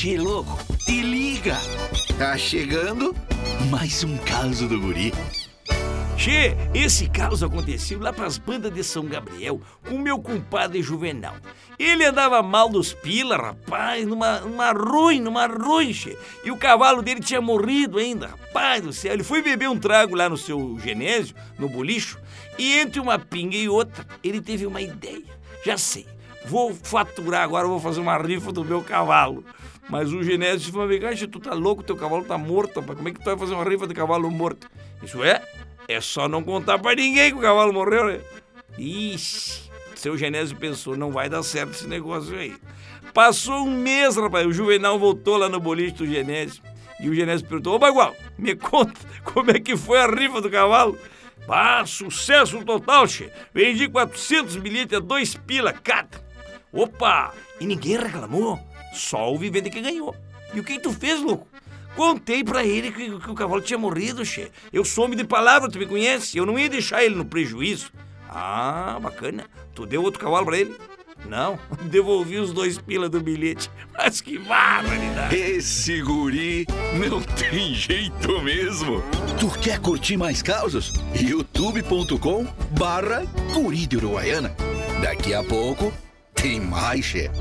Che, louco, te liga. Tá chegando mais um caso do guri. Che, esse caos aconteceu lá pras bandas de São Gabriel com meu compadre Juvenal. Ele andava mal dos pila, rapaz, numa, numa ruim, numa ruim, che. E o cavalo dele tinha morrido ainda, rapaz do céu. Ele foi beber um trago lá no seu genésio, no bolicho, e entre uma pinga e outra, ele teve uma ideia. Já sei, vou faturar agora, vou fazer uma rifa do meu cavalo. Mas o Genésio disse, mas vem tu tá louco, teu cavalo tá morto, rapaz. Como é que tu vai fazer uma rifa de cavalo morto? Isso é? É só não contar pra ninguém que o cavalo morreu, né? Ixi, seu Genésio pensou, não vai dar certo esse negócio aí. Passou um mês, rapaz, o Juvenal voltou lá no boliche do Genésio. E o Genésio perguntou, ô Bagual, me conta como é que foi a rifa do cavalo? Ah, sucesso total, che. Vendi 400 bilhetes a dois pila cada. Opa, e ninguém reclamou. Só o vivente que ganhou. E o que tu fez, louco? Contei pra ele que, que o cavalo tinha morrido, che. Eu sou homem de palavra, tu me conhece. Eu não ia deixar ele no prejuízo. Ah, bacana. Tu deu outro cavalo pra ele? Não, devolvi os dois pila do bilhete. Mas que barbaridade. Esse guri não tem jeito mesmo. Tu quer curtir mais causas? youtube.com barra guri de Uruguaiana. Daqui a pouco Team High Ship.